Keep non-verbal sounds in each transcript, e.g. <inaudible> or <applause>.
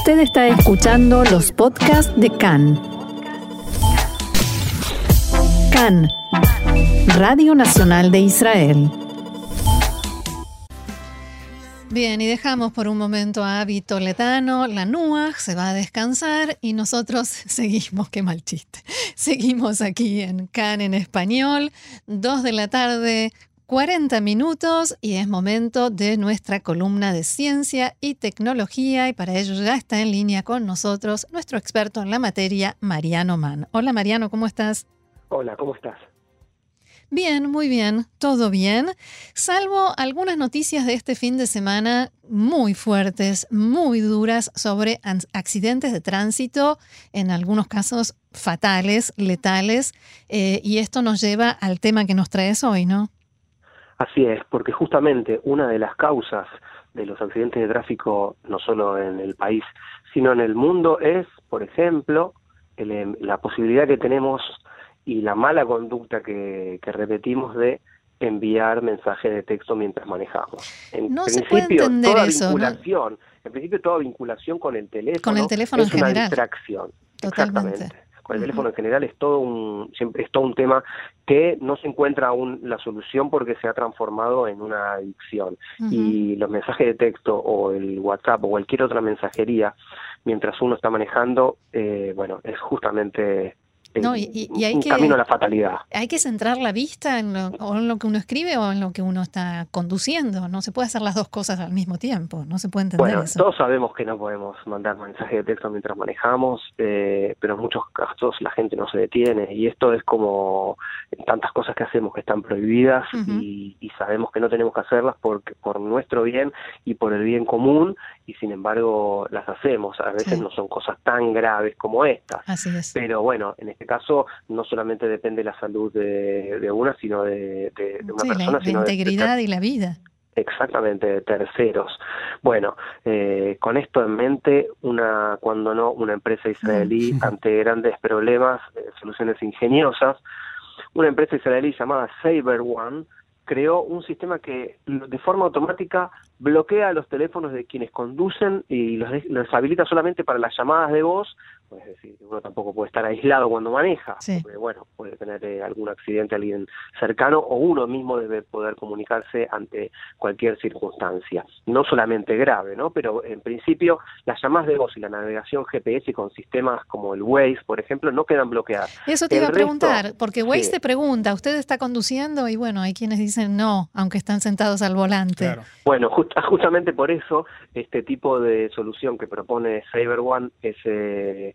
Usted está escuchando los podcasts de CAN. CAN, Radio Nacional de Israel. Bien, y dejamos por un momento a Avi Toledano, la NUA, se va a descansar y nosotros <laughs> seguimos, qué mal chiste, <laughs> seguimos aquí en CAN en español, dos de la tarde, 40 minutos y es momento de nuestra columna de ciencia y tecnología y para ello ya está en línea con nosotros nuestro experto en la materia, Mariano Mann. Hola Mariano, ¿cómo estás? Hola, ¿cómo estás? Bien, muy bien, todo bien, salvo algunas noticias de este fin de semana muy fuertes, muy duras sobre accidentes de tránsito, en algunos casos fatales, letales, eh, y esto nos lleva al tema que nos traes hoy, ¿no? Así es, porque justamente una de las causas de los accidentes de tráfico, no solo en el país, sino en el mundo, es, por ejemplo, em, la posibilidad que tenemos y la mala conducta que, repetimos de enviar mensajes de texto mientras manejamos. En principio, toda vinculación, en principio toda vinculación con el teléfono, con el teléfono es una distracción. Exactamente el teléfono en general es todo un siempre es todo un tema que no se encuentra aún la solución porque se ha transformado en una adicción. Y los mensajes de texto o el WhatsApp o cualquier otra mensajería mientras uno está manejando eh, bueno es justamente no, y, hay un camino a la fatalidad. Hay que centrar la vista en lo, en lo que uno escribe o en lo que uno está conduciendo. No se puede hacer las dos cosas al mismo tiempo. No se puede entender bueno, Todos sabemos que no podemos mandar mensajes de texto mientras manejamos, eh, pero en muchos casos la gente no se detiene. Y esto es como tantas cosas que hacemos que están prohibidas y, sabemos que no tenemos que hacerlas por, por nuestro bien y por el bien común. Y sin embargo las hacemos. A veces no son cosas tan graves como estas. Así es. Pero bueno, en este caso no solamente depende la salud de, una, sino de, una persona. La, integridad y la vida. Exactamente, de terceros. Bueno, eh, con esto en mente, una cuando no una empresa israelí <laughs> ante grandes problemas, eh, soluciones ingeniosas, una empresa israelí llamada Saber One creó un sistema que de forma automática bloquea los teléfonos de quienes conducen y los, los habilita solamente para las llamadas de voz es decir, uno tampoco puede estar aislado cuando maneja, porque bueno, puede tener eh, algún accidente alguien cercano o uno mismo debe poder comunicarse ante cualquier circunstancia, no solamente grave, ¿no? Pero en principio las llamadas de voz y la navegación GPS con sistemas como el Waze, por ejemplo, no quedan bloqueadas. Eso te iba a preguntar, porque Waze te pregunta, ¿usted está conduciendo? Y bueno, hay quienes dicen no, aunque están sentados al volante. Bueno, justamente por eso este tipo de solución que propone CyberOne es eh,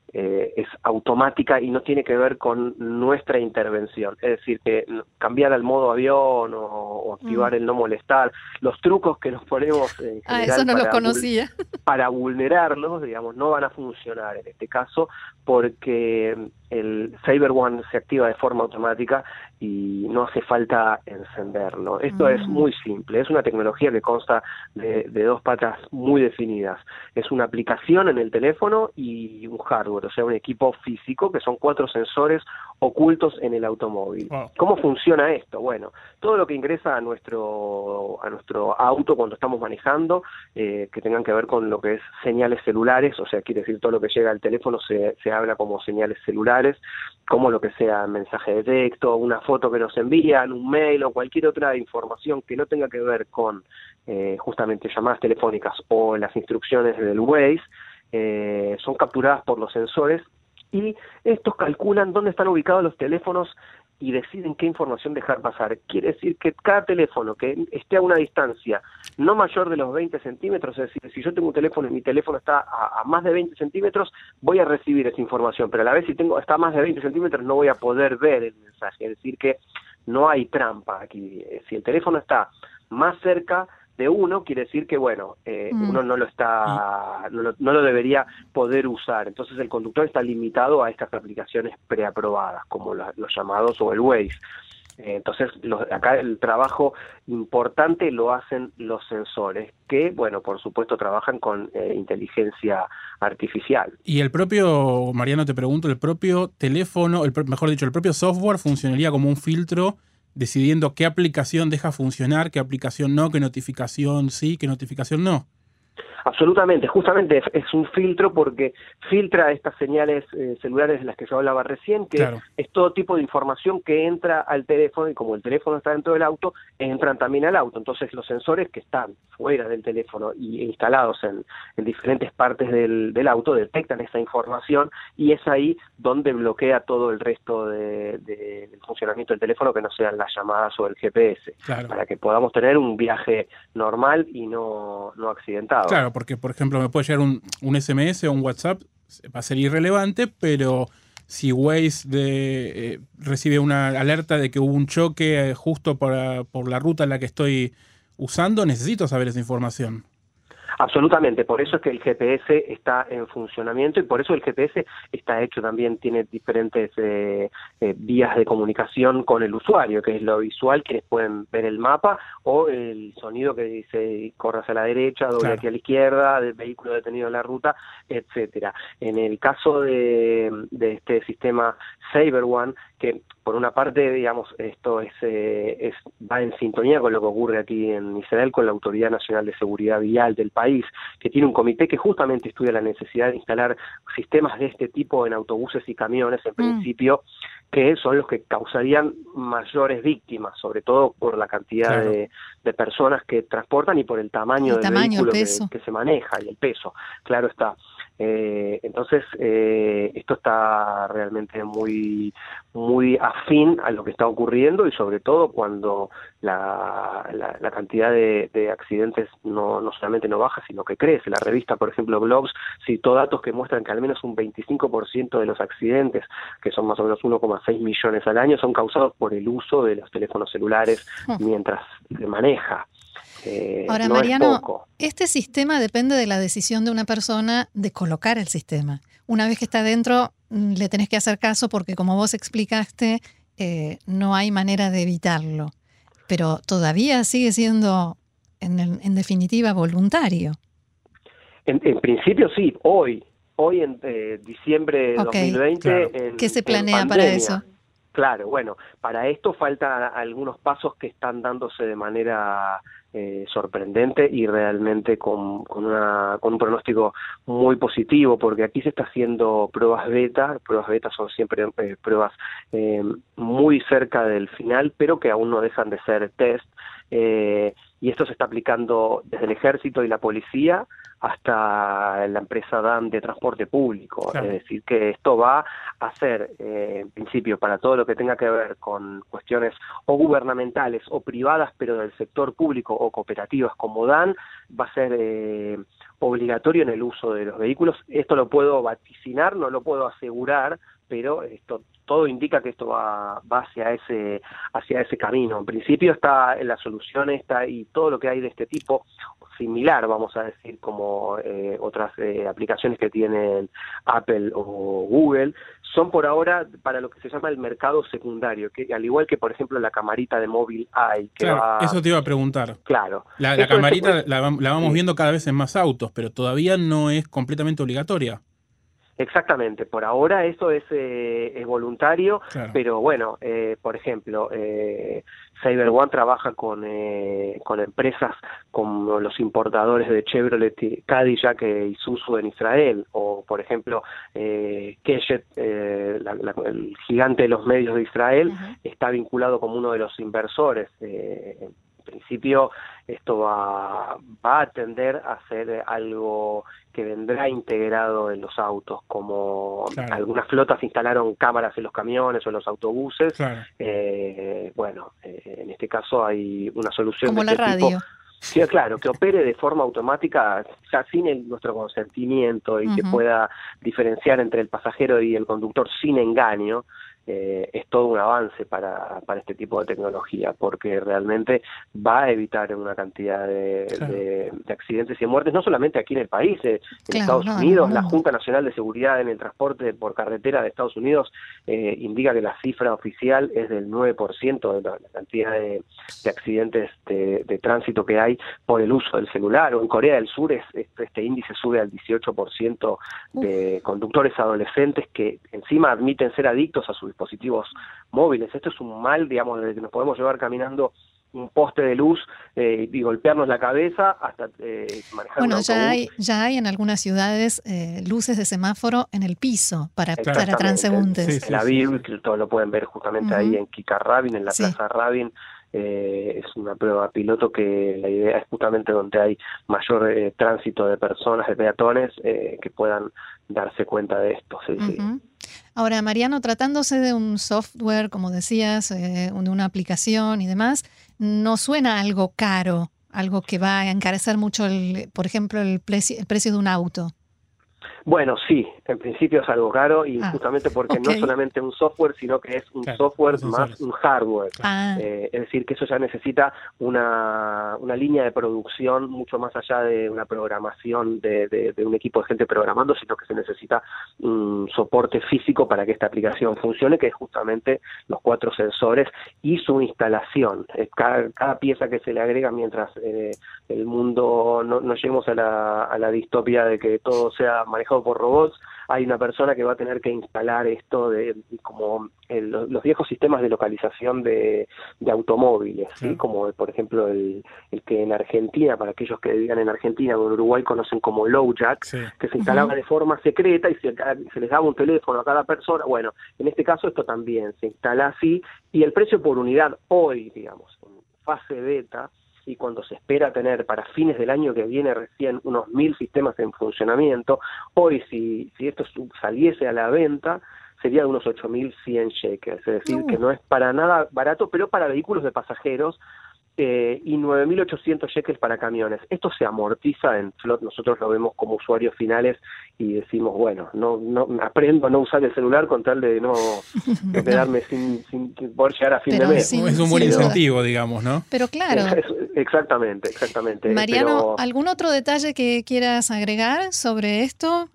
eh, es automática y no tiene que ver con nuestra intervención. Es decir, que cambiar al modo avión o, activar mm. el no molestar, los trucos que nos ponemos en ah, eso no para, conocía. <laughs> para vulnerarlos, digamos, no van a funcionar en este caso porque el Cyber One se activa de forma automática y no hace falta encenderlo. Esto es mm. muy simple, es una tecnología que consta de, dos patas muy definidas. Es una aplicación en el teléfono y un hardware, o sea, un equipo físico que son cuatro sensores ocultos en el automóvil. ¿Cómo funciona esto? Bueno, todo lo que ingresa a nuestro, a nuestro auto cuando estamos manejando, eh, que tengan que ver con lo que es señales celulares, o sea, quiere decir todo lo que llega al teléfono se, se habla como señales celulares, como lo que sea mensaje de texto, una foto que nos envían, un mail o cualquier otra información que no tenga que ver con eh, justamente llamadas telefónicas o las instrucciones del Waze, eh, son capturadas por los sensores y estos calculan dónde están ubicados los teléfonos y deciden qué información dejar pasar. Quiere decir que cada teléfono que esté a una distancia no mayor de los 20 centímetros, es decir, si yo tengo un teléfono y mi teléfono está a, más de 20 centímetros, voy a recibir esa información, pero a la vez si tengo está más de 20 centímetros no voy a poder ver el mensaje. Es decir, que no hay trampa aquí. Si el teléfono está más cerca, de uno quiere decir que bueno eh, mm. uno no lo está no lo, debería poder usar. Entonces el conductor está limitado a estas aplicaciones preaprobadas como los llamados o el Waze. Eh, entonces acá el trabajo importante lo hacen los sensores que bueno por supuesto trabajan con eh, inteligencia artificial. Y el propio Mariano te pregunto el propio teléfono el mejor dicho el propio software funcionaría como un filtro decidiendo qué aplicación deja funcionar, qué aplicación no, qué notificación sí, qué notificación no. Absolutamente, justamente es un filtro porque filtra estas señales eh, celulares de las que yo hablaba recién, que es todo tipo de información que entra al teléfono y como el teléfono está dentro del auto, entran también al auto. Entonces los sensores que están fuera del teléfono y instalados en, diferentes partes del, auto detectan esa información y es ahí donde bloquea todo el resto del funcionamiento del teléfono que no sean las llamadas o el GPS, para que podamos tener un viaje normal y no, no accidentado. Claro, porque por ejemplo me puede llegar un, un SMS o un WhatsApp, va a ser irrelevante, pero si Waze eh, recibe una alerta de que hubo un choque eh, justo por, por, la ruta en la que estoy usando, necesito saber esa información. Absolutamente, por eso es que el GPS está en funcionamiento y por eso el GPS está hecho también, tiene diferentes eh, eh, vías de comunicación con el usuario, que es lo visual, quienes pueden ver el mapa, o el sonido que dice corras a la derecha, doble aquí a la izquierda, del vehículo detenido en la ruta, etcétera. En el caso de, de este sistema Saber One, que por una parte, digamos, esto es, eh, es, va en sintonía con lo que ocurre aquí en Israel con la Autoridad Nacional de Seguridad Vial del país, que tiene un comité que justamente estudia la necesidad de instalar sistemas de este tipo en autobuses y camiones, en mm. principio, que son los que causarían mayores víctimas, sobre todo por la cantidad de, personas que transportan y por el tamaño del vehículo que, que, se maneja y el peso. Claro está. Eh, entonces, eh, esto está realmente muy, muy afín a lo que está ocurriendo y sobre todo cuando la, la, cantidad de, accidentes no, no solamente no baja, sino que crece. La revista, por ejemplo, Globes, citó datos que muestran que al menos un 25% de los accidentes, que son más o menos 1,6 millones al año, son causados por el uso de los teléfonos celulares hmm. mientras se maneja. Eh, Ahora, Mariano, este sistema depende de la decisión de una persona de colocar el sistema. Una vez que está dentro, mm, le tenés que hacer caso porque, como vos explicaste, eh, no hay manera de evitarlo. Pero todavía sigue siendo, en, definitiva, voluntario. En, principio sí, hoy, hoy en eh, diciembre de 2020. ¿Qué se planea para eso? Claro, bueno, para esto faltan algunos pasos que están dándose de manera eh, sorprendente y realmente con, una, con un pronóstico muy positivo, porque aquí se está haciendo pruebas beta, pruebas beta son siempre eh, pruebas eh, muy cerca del final, pero que aún no dejan de ser test, y esto se está aplicando desde el ejército y la policía hasta la empresa DAN de transporte público. Es decir, que esto va a ser, eh, en principio, para todo lo que tenga que ver con cuestiones o gubernamentales o privadas, pero del sector público o cooperativas como DAN, va a ser eh, obligatorio en el uso de los vehículos. Esto lo puedo vaticinar, no lo puedo asegurar, pero esto todo indica que esto va, va hacia ese hacia ese camino. En principio está en la solución esta y todo lo que hay de este tipo similar, vamos a decir, como eh, otras eh, aplicaciones que tienen Apple o Google, son por ahora para lo que se llama el mercado secundario, que al igual que por ejemplo la camarita de móvil hay. Que claro, eso te iba a preguntar. Claro. La, camarita la, vamos viendo cada vez en más autos, pero todavía no es completamente obligatoria. Exactamente, por ahora eso es, eh, es voluntario, pero bueno, eh, por ejemplo, eh, Cyber One trabaja con, eh, con empresas como los importadores de Chevrolet, Cadillac y Isuzu en Israel, o por ejemplo, eh, Keshet, el gigante de los medios de Israel, está vinculado como uno de los inversores. En principio, esto va, va a tender a ser algo que vendrá integrado en los autos, como algunas flotas instalaron cámaras en los camiones o en los autobuses. Eh, bueno, eh, en este caso hay una solución como la este radio. Sí, claro, que opere de forma automática, ya sin nuestro consentimiento y que pueda diferenciar entre el pasajero y el conductor sin engaño, eh, es todo un avance para, para este tipo de tecnología, porque realmente va a evitar una cantidad de, accidentes y muertes, no solamente aquí en el país, eh, en Estados Unidos, la Junta Nacional de Seguridad en el Transporte por Carretera de Estados Unidos eh, indica que la cifra oficial es del 9% de la, cantidad de, accidentes de, tránsito que hay por el uso del celular, o en Corea del Sur es, este índice sube al 18% de conductores adolescentes que encima admiten ser adictos a su dispositivos móviles. Esto es un mal, digamos, desde que nos podemos llevar caminando un poste de luz eh, y golpearnos la cabeza hasta eh, manejar Bueno, un ya hay, ya hay en algunas ciudades eh, luces de semáforo en el piso para, para transeúntes. Sí, sí. En la Aviv, que todo lo pueden ver justamente ahí en Kikar Rabin, en la Sí. Plaza Rabin. Eh, es una prueba piloto que la idea es justamente donde hay mayor eh, tránsito de personas, de peatones, eh, que puedan darse cuenta de esto. Sí, sí. Ahora, Mariano, tratándose de un software, como decías, eh, de una aplicación y demás, no suena algo caro, algo que va a encarecer mucho, el, por ejemplo, el, el precio de un auto. Bueno, sí, en principio es algo caro y Ah, justamente porque no es solamente un software, sino que es un Claro, software más un hardware. Ah, Eh, es decir, que eso ya necesita una, una línea de producción mucho más allá de una programación de, de- de un equipo de gente programando, sino que se necesita un soporte físico para que esta aplicación funcione, que es justamente los cuatro sensores y su instalación. Eh, Cada, cada pieza que se le agrega mientras eh, el mundo no, no lleguemos a la, a la distopia de que todo sea manejado por robots, hay una persona que va a tener que instalar esto de como el- los los viejos sistemas de localización de, de automóviles, ¿sí? Como por ejemplo el, el que en Argentina, para aquellos que vivan en Argentina o en Uruguay conocen como LowJack, Sí. que se instalaba de forma secreta y se, se les daba un teléfono a cada persona. Bueno, en este caso esto también se instala así y el precio por unidad hoy, digamos, en fase beta, y cuando se espera tener para fines del año que viene recién unos mil sistemas en funcionamiento, hoy si, si esto saliese a la venta, sería de unos 8.100 shekels, es decir, Uh. que no es para nada barato, pero para vehículos de pasajeros eh, y 9.800 shekels para camiones. Esto se amortiza en Flot, nosotros lo vemos como usuarios finales y decimos, bueno, no, no aprendo a no usar el celular con tal de no de <laughs> quedarme sin, sin poder llegar a fin Pero de mes. sin- es un buen duda. incentivo, digamos, ¿no? pero claro. Es- exactamente, exactamente. Mariano, Pero, ¿algún otro detalle que quieras agregar sobre esto?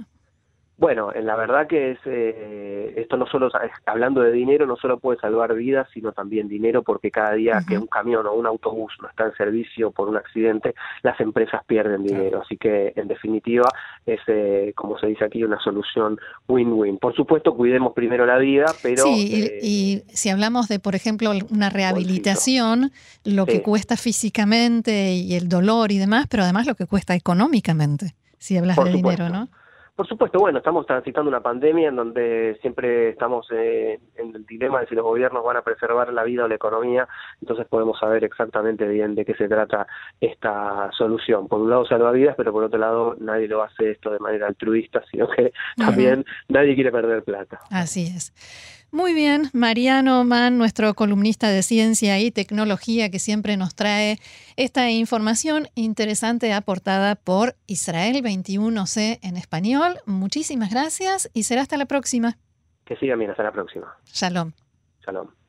Bueno, en la verdad que es eh, esto no solo, hablando de dinero, no solo puede salvar vidas, sino también dinero, porque cada día que un camión o un autobús no está en servicio por un accidente, las empresas pierden dinero. Así que, en definitiva, es, eh, como se dice aquí, una solución win-win. Por supuesto, cuidemos primero la vida, pero... sí, y- eh, y, si hablamos de, por ejemplo, una rehabilitación, lo que Sí. cuesta físicamente y el dolor y demás, pero además lo que cuesta económicamente, si hablas Por de supuesto. dinero, ¿no? Por supuesto, bueno, estamos transitando una pandemia en donde siempre estamos eh, en el dilema de si los gobiernos van a preservar la vida o la economía, entonces podemos saber exactamente bien de qué se trata esta solución. Por un lado salva vidas, pero por otro lado nadie lo hace esto de manera altruista, sino que también nadie quiere perder plata. Así es. Muy bien, Mariano Mann, nuestro columnista de ciencia y tecnología que siempre nos trae esta información interesante aportada por Israel 21C en español. Muchísimas gracias y será hasta la próxima. Que sigan bien, hasta la próxima. Shalom. Shalom.